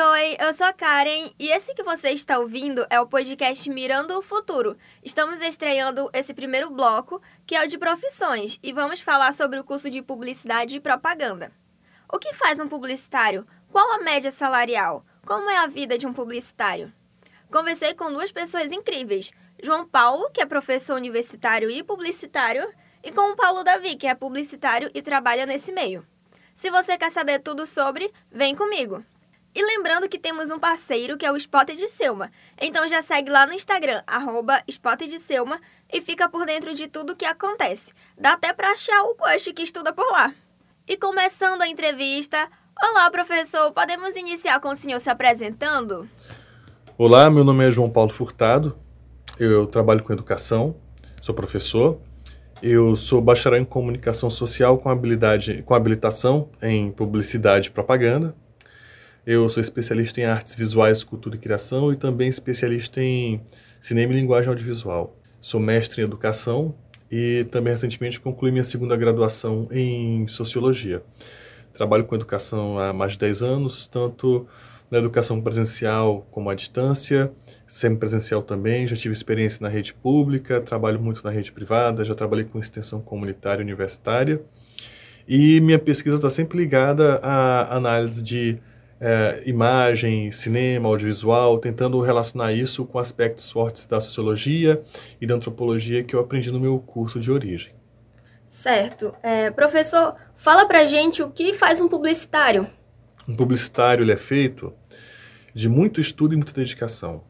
Oi, eu sou a Karen e esse que você está ouvindo é o podcast Mirando o Futuro. Estamos estreando esse primeiro bloco, que é o de profissões, e vamos falar sobre o curso de Publicidade e Propaganda. O que faz um publicitário? Qual a média salarial? Como é a vida de um publicitário? Conversei com duas pessoas incríveis: João Paulo, que é professor universitário e publicitário, e com o Paulo Davi, que é publicitário e trabalha nesse meio. Se você quer saber tudo sobre, vem comigo! E lembrando que temos um parceiro que é o Spot de Selma. Então já segue lá no Instagram, arroba Spot de Selma, e fica por dentro de tudo que acontece. Dá até para achar o coach que estuda por lá. E começando a entrevista, olá professor, podemos iniciar com o senhor se apresentando? Olá, meu nome é João Paulo Furtado, eu trabalho com educação, sou professor, eu sou bacharel em comunicação social com habilidade, com habilitação em publicidade e propaganda, eu sou especialista em artes visuais, cultura e criação e também especialista em cinema e linguagem audiovisual. Sou mestre em educação e também recentemente concluí minha segunda graduação em sociologia. Trabalho com educação há mais de 10 anos, tanto na educação presencial como à distância, semipresencial também. Já tive experiência na rede pública, trabalho muito na rede privada, já trabalhei com extensão comunitária universitária. E minha pesquisa está sempre ligada à análise de é, imagem, cinema, audiovisual, tentando relacionar isso com aspectos fortes da sociologia e da antropologia que eu aprendi no meu curso de origem. Certo. É, professor, fala pra gente o que faz um publicitário. Um publicitário ele é feito de muito estudo e muita dedicação.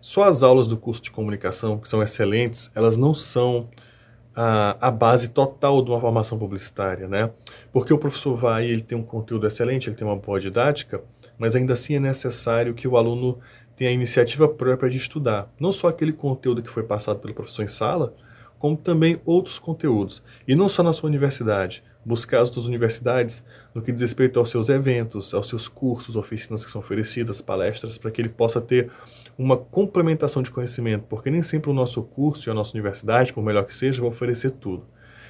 Só as aulas do curso de comunicação, que são excelentes, elas não são a, a base total de uma formação publicitária, né? Porque o professor vai, ele tem um conteúdo excelente, ele tem uma boa didática, mas ainda assim é necessário que o aluno tenha a iniciativa própria de estudar, não só aquele conteúdo que foi passado pelo professor em sala, como também outros conteúdos. E não só na sua universidade, buscar as suas universidades no que diz respeito aos seus eventos, aos seus cursos, oficinas que são oferecidas, palestras, para que ele possa ter uma complementação de conhecimento, porque nem sempre o nosso curso e a nossa universidade, por melhor que seja, vão oferecer tudo.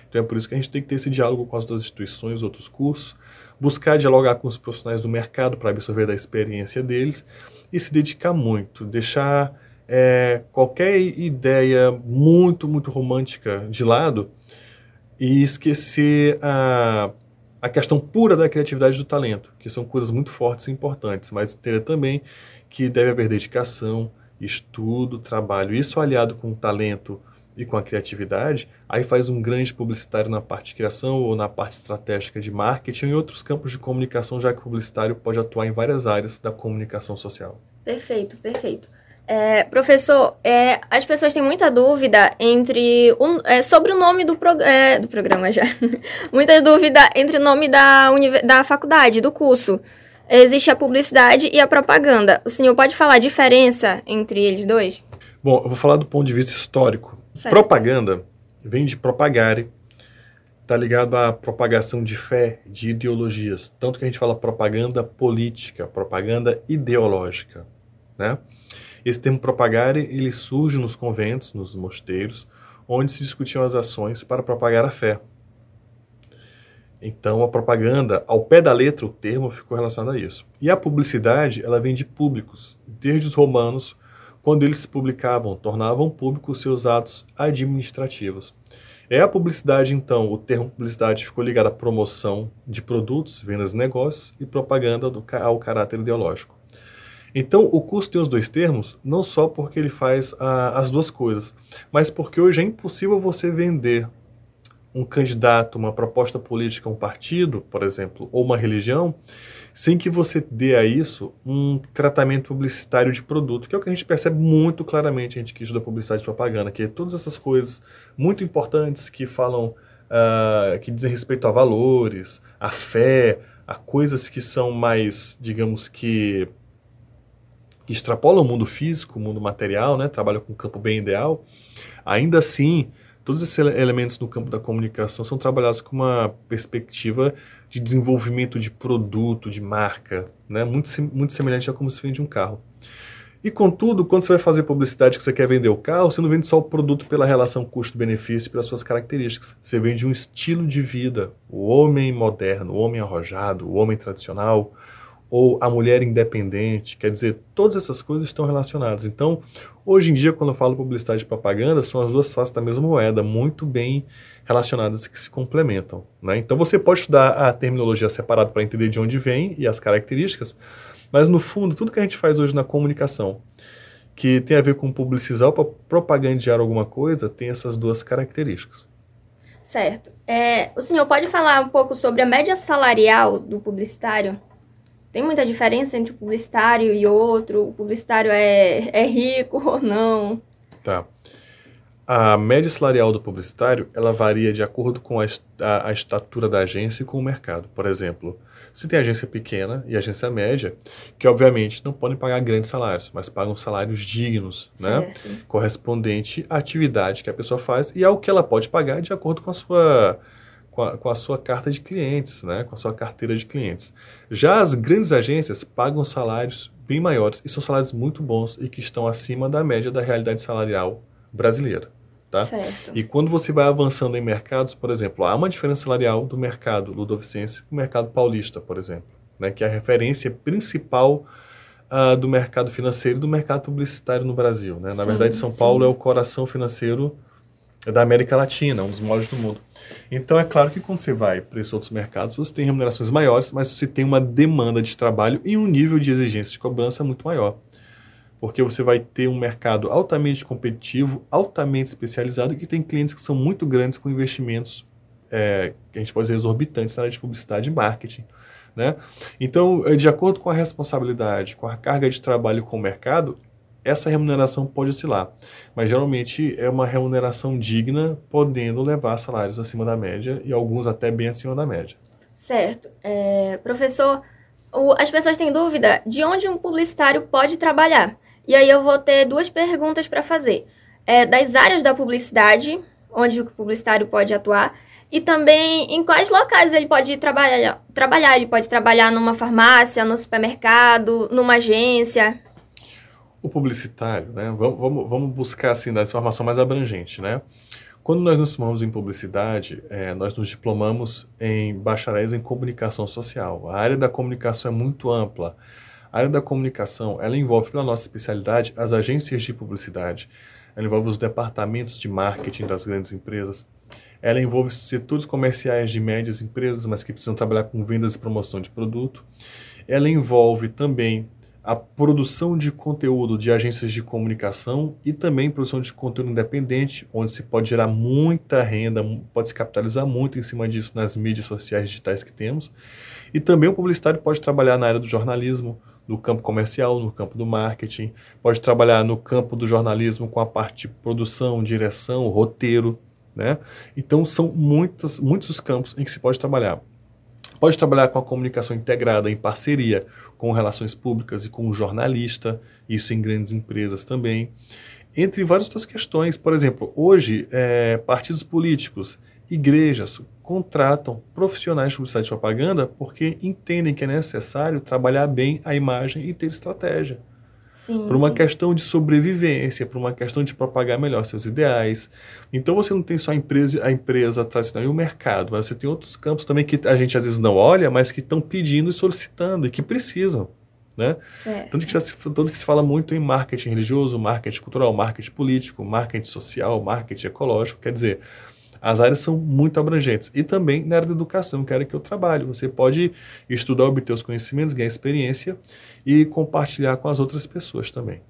Então é por isso que a gente tem que ter esse diálogo com as duas instituições, outros cursos, buscar dialogar com os profissionais do mercado para absorver da experiência deles e se dedicar muito, deixar é, qualquer ideia muito, muito romântica de lado e esquecer a, a questão pura da criatividade do talento, que são coisas muito fortes e importantes, mas entender também que deve haver dedicação, estudo, trabalho. Isso aliado com o talento e com a criatividade, aí faz um grande publicitário na parte de criação ou na parte estratégica de marketing e outros campos de comunicação, já que o publicitário pode atuar em várias áreas da comunicação social. Perfeito, perfeito. É, professor, é, as pessoas têm muita dúvida entre um, é, sobre o nome do, prog é, do programa já. muita dúvida entre o nome da, da faculdade, do curso. Existe a publicidade e a propaganda. O senhor pode falar a diferença entre eles dois? Bom, eu vou falar do ponto de vista histórico. Certo. Propaganda vem de propagare, está ligado à propagação de fé, de ideologias. Tanto que a gente fala propaganda política, propaganda ideológica, né? Esse termo propagare, ele surge nos conventos, nos mosteiros, onde se discutiam as ações para propagar a fé. Então, a propaganda, ao pé da letra, o termo ficou relacionado a isso. E a publicidade, ela vem de públicos, desde os romanos, quando eles publicavam, tornavam públicos seus atos administrativos. É a publicidade, então, o termo publicidade ficou ligado à promoção de produtos, vendas de negócios e propaganda do, ao caráter ideológico. Então, o curso tem os dois termos, não só porque ele faz a, as duas coisas, mas porque hoje é impossível você vender um candidato, uma proposta política, um partido, por exemplo, ou uma religião, sem que você dê a isso um tratamento publicitário de produto, que é o que a gente percebe muito claramente, a gente que estuda publicidade e propaganda, que é todas essas coisas muito importantes que falam, uh, que dizem respeito a valores, a fé, a coisas que são mais, digamos que que extrapola o mundo físico, o mundo material, né, trabalha com um campo bem ideal, ainda assim, todos esses elementos no campo da comunicação são trabalhados com uma perspectiva de desenvolvimento de produto, de marca, né, muito, muito semelhante a como se vende um carro. E contudo, quando você vai fazer publicidade que você quer vender o carro, você não vende só o produto pela relação custo-benefício, pelas suas características. Você vende um estilo de vida, o homem moderno, o homem arrojado, o homem tradicional, ou a mulher independente, quer dizer, todas essas coisas estão relacionadas. Então, hoje em dia, quando eu falo publicidade e propaganda, são as duas faces da mesma moeda, muito bem relacionadas que se complementam. Né? Então, você pode estudar a terminologia separada para entender de onde vem e as características, mas no fundo, tudo que a gente faz hoje na comunicação, que tem a ver com publicizar ou propagandear alguma coisa, tem essas duas características. Certo. É, o senhor pode falar um pouco sobre a média salarial do publicitário? Tem muita diferença entre o publicitário e outro? O publicitário é, é rico ou não? Tá. A média salarial do publicitário, ela varia de acordo com a, a, a, estatura da agência e com o mercado. Por exemplo, se tem agência pequena e agência média, que obviamente não podem pagar grandes salários, mas pagam salários dignos, né? certo. né? Correspondente à atividade que a pessoa faz e ao que ela pode pagar de acordo com a sua com a, com a, sua carta de clientes, né, com a sua carteira de clientes. Já as grandes agências pagam salários bem maiores e são salários muito bons e que estão acima da média da realidade salarial brasileira. Tá? Certo. E quando você vai avançando em mercados, por exemplo, há uma diferença salarial do mercado ludovicense para o mercado paulista, por exemplo, né, que é a referência principal uh, do mercado financeiro e do mercado publicitário no Brasil. Né? Na sim, verdade, São sim. Paulo é o coração financeiro da América Latina, um dos maiores do mundo. Então, é claro que quando você vai para esses outros mercados, você tem remunerações maiores, mas você tem uma demanda de trabalho e um nível de exigência de cobrança muito maior. Porque você vai ter um mercado altamente competitivo, altamente especializado que tem clientes que são muito grandes com investimentos é, que a gente pode dizer exorbitantes na área de publicidade e marketing. Né? Então, é, de acordo com a responsabilidade, com a carga de trabalho com o mercado, essa remuneração pode oscilar, mas geralmente é uma remuneração digna, podendo levar salários acima da média e alguns até bem acima da média. Certo. É, professor, o, as pessoas têm dúvida de onde um publicitário pode trabalhar. E aí eu vou ter duas perguntas para fazer. É, das áreas da publicidade, onde o publicitário pode atuar, e também em quais locais ele pode trabalhar. trabalhar. Ele pode trabalhar numa farmácia, no supermercado, numa agência o publicitário, né? Vamos, vamos, vamos buscar assim da informação mais abrangente, né? Quando nós nos formamos em publicidade, é, nós nos diplomamos em bacharéis em comunicação social. A área da comunicação é muito ampla. A área da comunicação, ela envolve, pela nossa especialidade, as agências de publicidade. Ela envolve os departamentos de marketing das grandes empresas. Ela envolve setores comerciais de médias empresas, mas que precisam trabalhar com vendas e promoção de produto. Ela envolve também a produção de conteúdo de agências de comunicação e também produção de conteúdo independente, onde se pode gerar muita renda, pode se capitalizar muito em cima disso nas mídias sociais digitais que temos. E também o publicitário pode trabalhar na área do jornalismo, no campo comercial, no campo do marketing, pode trabalhar no campo do jornalismo com a parte de produção, direção, roteiro, né? Então são muitos, muitos campos em que se pode trabalhar. Pode trabalhar com a comunicação integrada em parceria com relações públicas e com o jornalista, isso em grandes empresas também. Entre várias outras questões, por exemplo, hoje, é, partidos políticos, igrejas contratam profissionais de publicidade e propaganda porque entendem que é necessário trabalhar bem a imagem e ter estratégia. Sim, por uma sim. questão de sobrevivência, por uma questão de propagar melhor seus ideais. Então você não tem só a empresa, a empresa tradicional e o mercado, mas você tem outros campos também que a gente às vezes não olha, mas que estão pedindo e solicitando e que precisam. Né? Tanto, que já se, tanto que se fala muito em marketing religioso, marketing cultural, marketing político, marketing social, marketing ecológico. Quer dizer, as áreas são muito abrangentes. E também na área da educação, que é a área que eu trabalho. Você pode estudar, obter os conhecimentos, ganhar experiência e compartilhar com as outras pessoas também.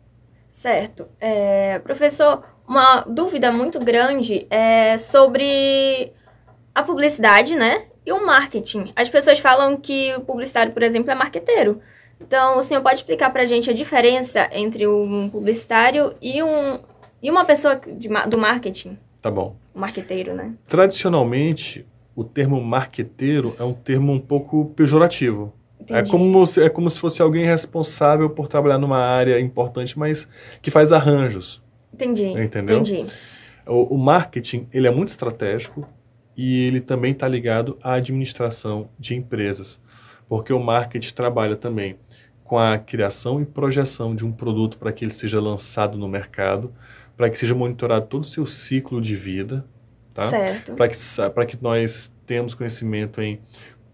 Certo. É, professor, uma dúvida muito grande é sobre a publicidade, né? E o marketing. As pessoas falam que o publicitário, por exemplo, é marqueteiro. Então, o senhor pode explicar para a gente a diferença entre um publicitário e, um, e uma pessoa de, do marketing? Tá bom. O marqueteiro, né? Tradicionalmente, o termo marqueteiro é um termo um pouco pejorativo. É como, se, é como se fosse alguém responsável por trabalhar numa área importante, mas que faz arranjos. Entendi. Entendeu? Entendi. O, o marketing, ele é muito estratégico e ele também está ligado à administração de empresas, porque o marketing trabalha também com a criação e projeção de um produto para que ele seja lançado no mercado, para que seja monitorado todo o seu ciclo de vida, tá? Certo. Para que, para que nós tenhamos conhecimento em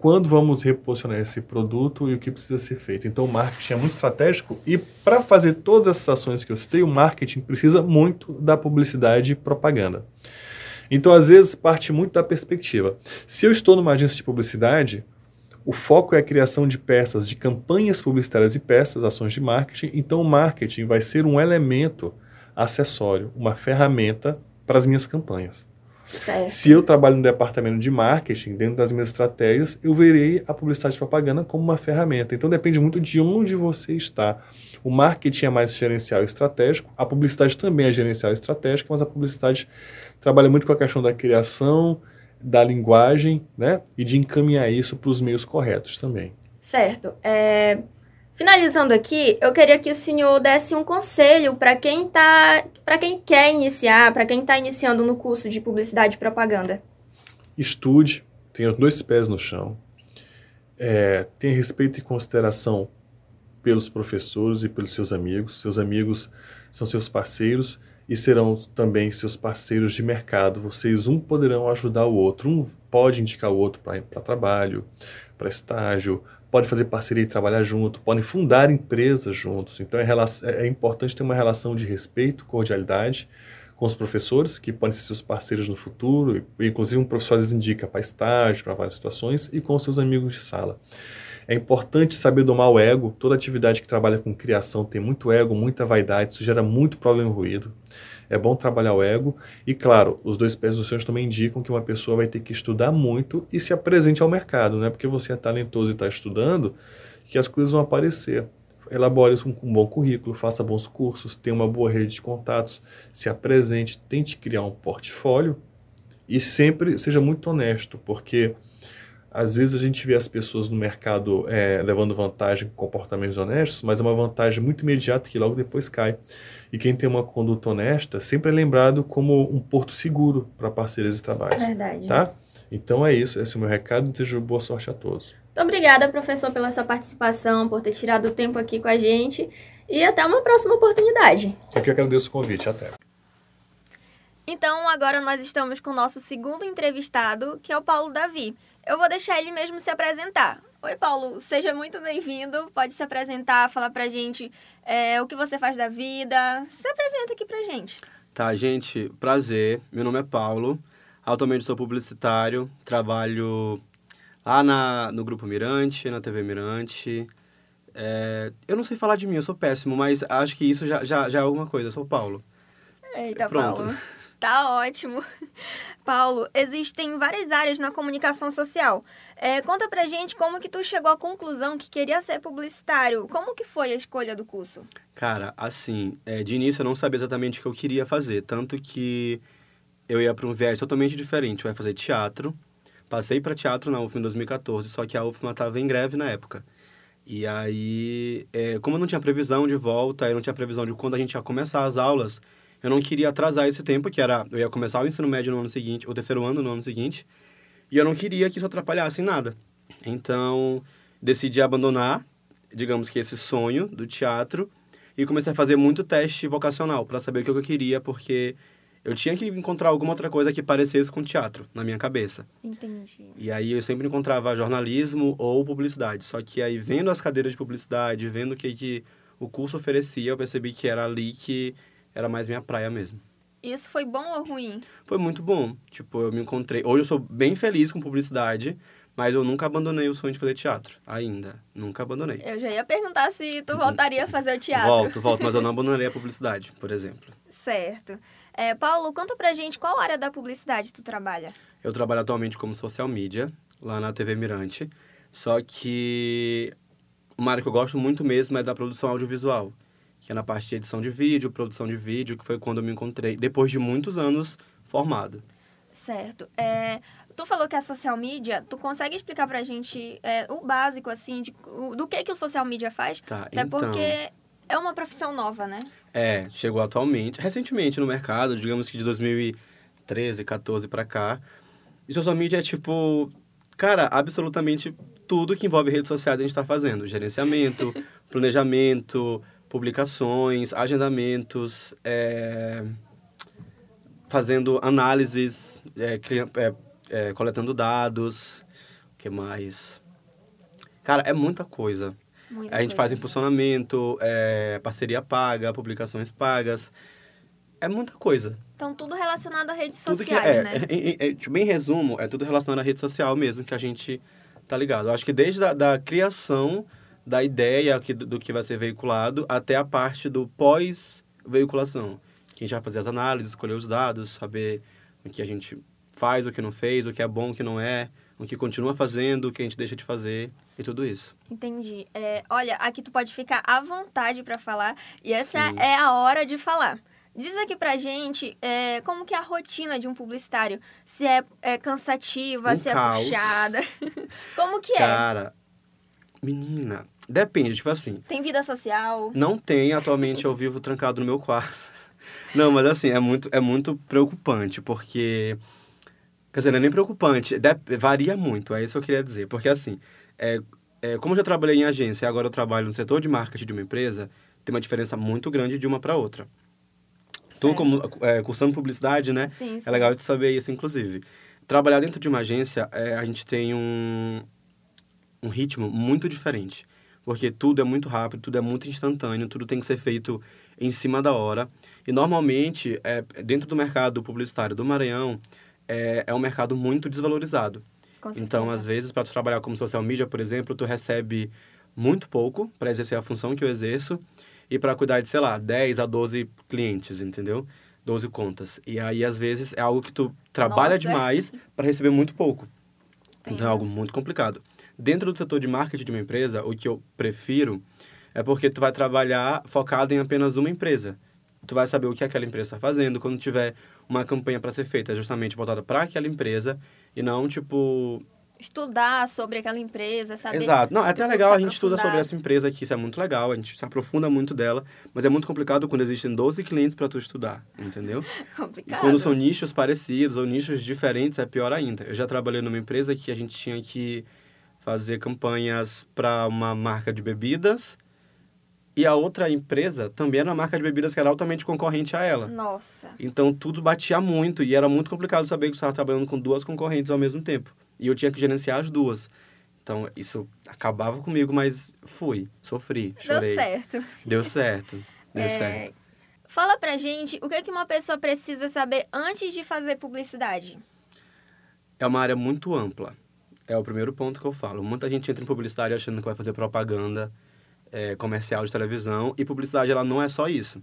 quando vamos reposicionar esse produto e o que precisa ser feito. Então, o marketing é muito estratégico e para fazer todas essas ações que eu citei, o marketing precisa muito da publicidade e propaganda. Então, às vezes, parte muito da perspectiva. Se eu estou numa agência de publicidade, o foco é a criação de peças, de campanhas publicitárias e peças, ações de marketing. Então, o marketing vai ser um elemento acessório, uma ferramenta para as minhas campanhas. Certo. Se eu trabalho no departamento de marketing, dentro das minhas estratégias, eu verei a publicidade e propaganda como uma ferramenta. Então depende muito de onde você está. O marketing é mais gerencial e estratégico, a publicidade também é gerencial e estratégica, mas a publicidade trabalha muito com a questão da criação, da linguagem, né? E de encaminhar isso para os meios corretos também. Certo. É... Finalizando aqui, eu queria que o senhor desse um conselho para quem tá, para quem quer iniciar, para quem está iniciando no curso de publicidade e propaganda. Estude, tenha dois pés no chão, é, tenha respeito e consideração pelos professores e pelos seus amigos. Seus amigos são seus parceiros e serão também seus parceiros de mercado. Vocês um poderão ajudar o outro, um pode indicar o outro para trabalho, para estágio, pode fazer parceria e trabalhar junto, podem fundar empresas juntos. Então é, é, importante ter uma relação de respeito, cordialidade com os professores, que podem ser seus parceiros no futuro, e, inclusive um professor às vezes indica para estágio, para várias situações, e com seus amigos de sala. É importante saber domar o ego. Toda atividade que trabalha com criação tem muito ego, muita vaidade, isso gera muito problema e ruído. É bom trabalhar o ego. E, claro, os dois pés do senhor também indicam que uma pessoa vai ter que estudar muito e se apresente ao mercado. Não é porque você é talentoso e está estudando que as coisas vão aparecer. Elabore um, um bom currículo, faça bons cursos, tenha uma boa rede de contatos, se apresente, tente criar um portfólio e sempre seja muito honesto, porque às vezes a gente vê as pessoas no mercado é, levando vantagem com comportamentos honestos, mas é uma vantagem muito imediata que logo depois cai. E quem tem uma conduta honesta sempre é lembrado como um porto seguro para parceiros de trabalho. Verdade. Tá? Então é isso, esse é o meu recado. Desejo boa sorte a todos. Muito obrigada, professor, pela sua participação, por ter tirado o tempo aqui com a gente. E até uma próxima oportunidade. Eu que agradeço o convite. Até. Então, agora nós estamos com o nosso segundo entrevistado, que é o Paulo Davi. Eu vou deixar ele mesmo se apresentar. Oi, Paulo, seja muito bem-vindo. Pode se apresentar, falar pra gente é, o que você faz da vida. Se apresenta aqui pra gente. Tá, gente, prazer. Meu nome é Paulo. Atualmente sou publicitário, trabalho lá na, no Grupo Mirante, na TV Mirante. É, eu não sei falar de mim, eu sou péssimo, mas acho que isso já, já, já é alguma coisa. Eu sou Paulo. Eita, Pronto. Paulo. Tá ótimo. Paulo, existem várias áreas na comunicação social. É, conta pra gente como que tu chegou à conclusão que queria ser publicitário. Como que foi a escolha do curso? Cara, assim, é, de início eu não sabia exatamente o que eu queria fazer. Tanto que eu ia para um viés totalmente diferente. Eu ia fazer teatro. Passei para teatro na UFMA em 2014, só que a UFMA estava em greve na época. E aí, é, como eu não tinha previsão de volta, eu não tinha previsão de quando a gente ia começar as aulas, eu não queria atrasar esse tempo, que era eu ia começar o ensino médio no ano seguinte, o terceiro ano no ano seguinte, e eu não queria que isso atrapalhasse em nada. Então, decidi abandonar, digamos que esse sonho do teatro e comecei a fazer muito teste vocacional para saber o que eu queria, porque eu tinha que encontrar alguma outra coisa que parecesse com teatro na minha cabeça. Entendi. E aí eu sempre encontrava jornalismo ou publicidade. Só que aí vendo as cadeiras de publicidade, vendo o que, que o curso oferecia, eu percebi que era ali que era mais minha praia mesmo. Isso foi bom ou ruim? Foi muito bom. Tipo, eu me encontrei. Hoje eu sou bem feliz com publicidade, mas eu nunca abandonei o sonho de fazer teatro. Ainda. Nunca abandonei. Eu já ia perguntar se tu voltaria a fazer o teatro. Volto, volto, mas eu não abandonei a publicidade, por exemplo. Certo. É, Paulo, conta pra gente qual área da publicidade tu trabalha. Eu trabalho atualmente como social media, lá na TV Mirante. Só que uma área que eu gosto muito mesmo é da produção audiovisual que é na parte de edição de vídeo, produção de vídeo, que foi quando eu me encontrei, depois de muitos anos formado. Certo. É, tu falou que é social media, tu consegue explicar pra gente é, o básico, assim, de, o, do que, que o social media faz? Tá, Até então... porque é uma profissão nova, né? É, chegou atualmente, recentemente no mercado, digamos que de 2013, 14 para cá. E social media é tipo, cara, absolutamente tudo que envolve redes sociais a gente está fazendo. Gerenciamento, planejamento, publicações, agendamentos, é, fazendo análises, é, é, é, coletando dados. O que mais? Cara, é muita coisa. Muita A gente coisa. faz impulsionamento, é, parceria paga, publicações pagas. É muita coisa. Então, tudo relacionado a redes Tudo sociais, é, né? é, é, é, tipo, bem em resumo, é tudo relacionado à rede social mesmo que a gente tá ligado. Eu acho que desde a da criação da ideia que, do, que vai ser veiculado até a parte do pós-veiculação. Que a gente vai fazer as análises, escolher os dados, saber o que a gente faz, o que não fez, o que é bom, o que não é, o que continua fazendo, o que a gente deixa de fazer e tudo isso. Entendi. É, olha, aqui tu pode ficar à vontade para falar e essa Sim. é a hora de falar. Diz aqui pra gente é, como que é a rotina de um publicitário. Se é, é cansativa, Um se é caos. puxada. como que é? Cara, menina, depende, tipo assim, Tem vida social? Não tem, atualmente eu vivo trancado no meu quarto. Não, mas assim, é muito, é muito preocupante, porque. Quer dizer, não é nem preocupante, de- varia muito, é isso que eu queria dizer. Porque assim, é, é, como eu já trabalhei em agência e agora eu trabalho no setor de marketing de uma empresa, tem uma diferença muito grande de uma para outra. Tu, Certo. como é, cursando publicidade, né? Sim, sim. É legal de saber isso, inclusive. Trabalhar dentro de uma agência, é, a gente tem um, um ritmo muito diferente. Porque tudo é muito rápido, tudo é muito instantâneo, tudo tem que ser feito em cima da hora. E normalmente, é, dentro do mercado publicitário do Maranhão, é, é um mercado muito desvalorizado. Então, às vezes, para tu trabalhar como social media, por exemplo, tu recebe muito pouco para exercer a função que eu exerço e para cuidar de, sei lá, 10 a 12 clientes, entendeu? 12 contas. E aí, às vezes, é algo que tu trabalha Nossa. demais para receber muito pouco. Então, é algo muito complicado. Dentro do setor de marketing de uma empresa, o que eu prefiro é porque tu vai trabalhar focado em apenas uma empresa. Tu vai saber o que aquela empresa está fazendo. Quando tiver uma campanha para ser feita, é justamente voltada para aquela empresa e não, tipo, Estudar sobre aquela empresa, saber... Exato. Não, é até legal a gente estuda sobre essa empresa aqui, isso é muito legal, a gente se aprofunda muito dela, mas é muito complicado quando existem 12 clientes para tu estudar, entendeu? E Complicado. quando são nichos parecidos ou nichos diferentes, é pior ainda. Eu já trabalhei numa empresa que a gente tinha que fazer campanhas para uma marca de bebidas e a outra empresa também era uma marca de bebidas que era altamente concorrente a ela. Nossa. Então tudo batia muito e era muito complicado saber que você estava trabalhando com duas concorrentes ao mesmo tempo. E eu tinha que gerenciar as duas. Então isso acabava comigo, mas fui, sofri, chorei. Deu certo. Deu certo. Deu É, certo. Fala pra gente o que, é que uma pessoa precisa saber antes de fazer publicidade. É uma área muito ampla. É o primeiro ponto que eu falo. Muita gente entra em publicidade achando que vai fazer propaganda é, comercial de televisão e publicidade ela não é só isso.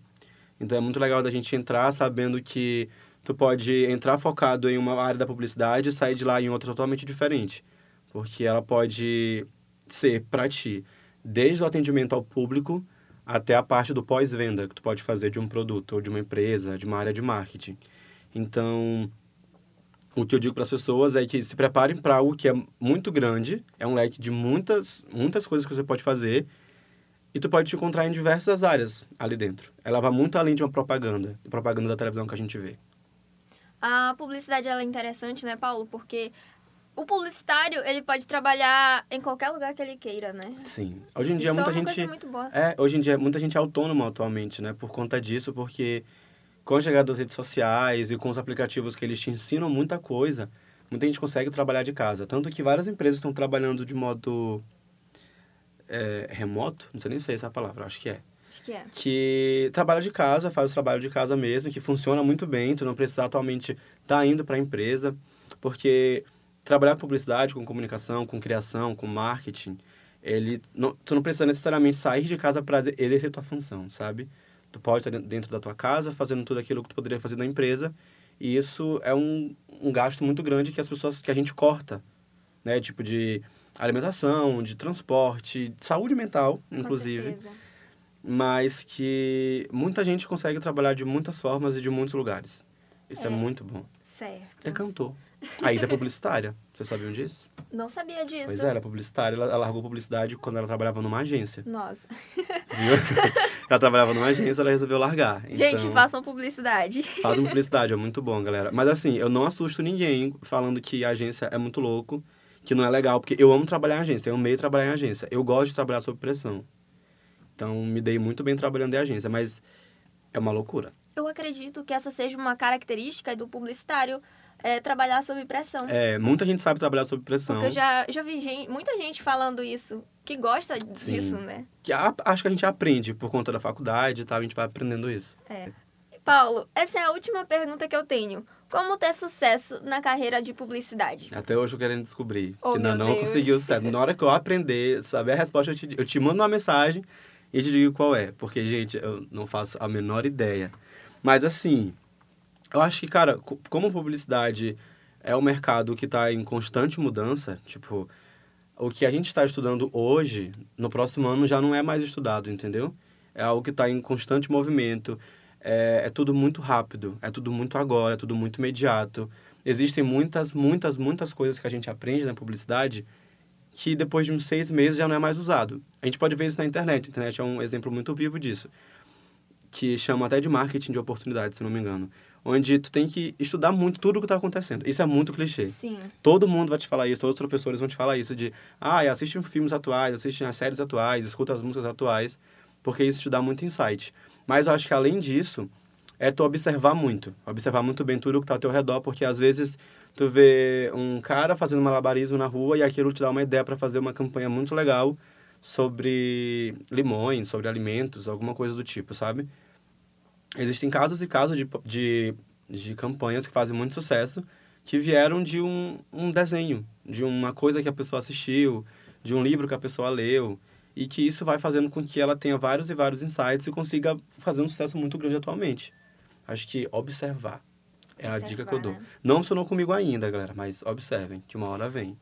Então é muito legal da gente entrar sabendo que tu pode entrar focado em uma área da publicidade e sair de lá em outra totalmente diferente. Porque ela pode ser para ti desde o atendimento ao público até a parte do pós-venda que tu pode fazer de um produto ou de uma empresa, de uma área de marketing. Então, o que eu digo para as pessoas é que se preparem para algo que é muito grande, é um leque de muitas, muitas coisas que você pode fazer e tu pode te encontrar em diversas áreas ali dentro. Ela vai muito além de uma propaganda, propaganda da televisão que a gente vê. A publicidade ela é interessante, né, Paulo? Porque o publicitário, ele pode trabalhar em qualquer lugar que ele queira, né? Sim. Hoje em dia Isso muita é gente coisa muito boa. É, hoje em dia muita gente é autônoma atualmente, né? Por conta disso, porque com a chegada das redes sociais e com os aplicativos que eles te ensinam muita coisa, muita gente consegue trabalhar de casa. Tanto que várias empresas estão trabalhando de modo é, remoto, não sei nem se é essa palavra, acho que é. Acho que é. Que trabalha de casa, faz o trabalho de casa mesmo, que funciona muito bem, tu não precisa atualmente estar tá indo para a empresa, porque trabalhar com publicidade, com comunicação, com criação, com marketing, ele não, tu não precisa necessariamente sair de casa para exercer tua função, sabe? Tu pode estar dentro da tua casa, fazendo tudo aquilo que tu poderia fazer na empresa, e isso é um, um gasto muito grande que as pessoas que a gente corta, né? Tipo de alimentação, de transporte, de saúde mental, inclusive, mas que muita gente consegue trabalhar de muitas formas e de muitos lugares. Isso é, É. muito bom. Certo. Até cantor. A Isa é publicitária. Vocês sabiam disso? Não sabia disso. Pois é, ela é publicitária. Ela, ela largou publicidade quando ela trabalhava numa agência. Nossa. Viu? ela trabalhava numa agência, ela resolveu largar. Gente, Então, façam publicidade. Fazem publicidade, é muito bom, galera. Mas assim, eu não assusto ninguém falando que a agência é muito louco, que não é legal, porque eu amo trabalhar em agência, eu amei trabalhar em agência. Eu gosto de trabalhar sob pressão. Então, me dei muito bem trabalhando em agência, mas é uma loucura. eu acredito que essa seja uma característica do publicitário é, trabalhar sob pressão. É, muita gente sabe trabalhar sob pressão. Porque eu já, já vi gente, muita gente falando isso, que gosta Sim. disso, né? Que a- acho que a gente aprende por conta da faculdade e tal, a gente vai aprendendo isso. É. Paulo, essa é a última pergunta que eu tenho. Como ter sucesso na carreira de publicidade? Até hoje eu querendo descobrir. Oh, ainda não Deus. consegui o certo. Na hora que eu aprender, saber a resposta, eu te, eu te mando uma mensagem e te digo qual é. Porque, gente, eu não faço a menor ideia. Mas, assim, eu acho que, cara, co- como publicidade é um mercado que está em constante mudança, tipo, o que a gente está estudando hoje, no próximo ano já não é mais estudado, entendeu? É algo que está em constante movimento. É, é tudo muito rápido, é tudo muito agora, é tudo muito imediato. Existem muitas, muitas, muitas coisas que a gente aprende na publicidade que depois de uns seis meses já não é mais usado. A gente pode ver isso na internet. A internet é um exemplo muito vivo disso. Que chama até de marketing de oportunidade, se não me engano. Onde tu tem que estudar muito tudo o que está acontecendo. Isso é muito clichê. Sim. Todo mundo vai te falar isso, todos os professores vão te falar isso de ah, assiste filmes atuais, assiste as séries atuais, escuta as músicas atuais, porque isso te dá muito insight. Mas eu acho que além disso, é tu observar muito, observar muito bem tudo que está ao teu redor, porque às vezes tu vê um cara fazendo malabarismo na rua e aquilo te dá uma ideia para fazer uma campanha muito legal sobre limões, sobre alimentos, alguma coisa do tipo, sabe? Existem casos e casos de, de, de campanhas que fazem muito sucesso que vieram de um, um desenho, de uma coisa que a pessoa assistiu, de um livro que a pessoa leu, e que isso vai fazendo com que ela tenha vários e vários insights e consiga fazer um sucesso muito grande atualmente. Acho que observar é a dica que eu dou. Observar, né? Não funcionou comigo ainda, galera, mas observem, que uma hora vem.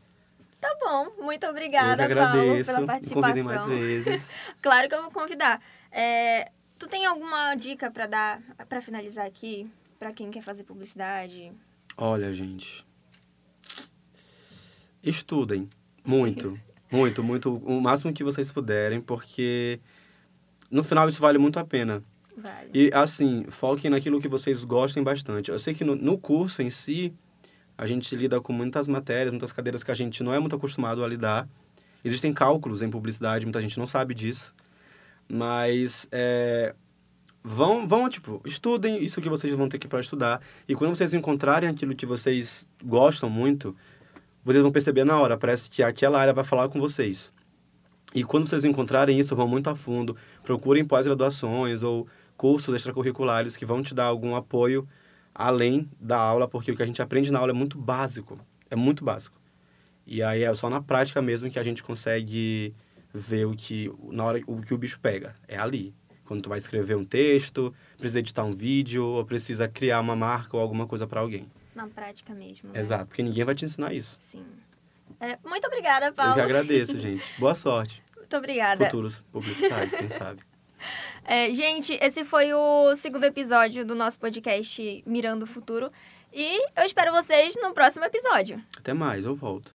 Tá bom, muito eu obrigada, que agradeço, Paulo, pela me convidem participação. mais vezes. Claro que eu vou convidar. É, tu tem alguma dica pra dar, pra finalizar aqui, pra quem quer fazer publicidade? Olha, gente. Estudem. Muito. Muito, muito. O máximo que vocês puderem, porque no final isso vale muito a pena. Vale. E assim, foquem naquilo que vocês gostem bastante. Eu sei que no, no curso em si, a gente lida com muitas matérias, muitas cadeiras que a gente não é muito acostumado a lidar. Existem cálculos em publicidade, muita gente não sabe disso. Mas é, vão, vão, tipo, estudem isso que vocês vão ter que para estudar. E quando vocês encontrarem aquilo que vocês gostam muito, vocês vão perceber na hora, parece que aquela área vai falar com vocês. E quando vocês encontrarem isso, vão muito a fundo, procurem pós-graduações ou cursos extracurriculares que vão te dar algum apoio além da aula, porque o que a gente aprende na aula é muito básico, é muito básico. E aí é só na prática mesmo que a gente consegue ver o que na hora o que o bicho pega, é ali. Quando tu vai escrever um texto, precisa editar um vídeo ou precisa criar uma marca ou alguma coisa para alguém. Na prática mesmo. né? Exato, porque ninguém vai te ensinar isso. Sim. É, muito obrigada, Eu Paulo. que agradeço, gente. Boa sorte. Muito obrigada. Futuros publicitários, quem sabe. É, gente, esse foi o segundo episódio do nosso podcast Mirando o Futuro. E eu espero vocês no próximo episódio. Até mais, eu volto.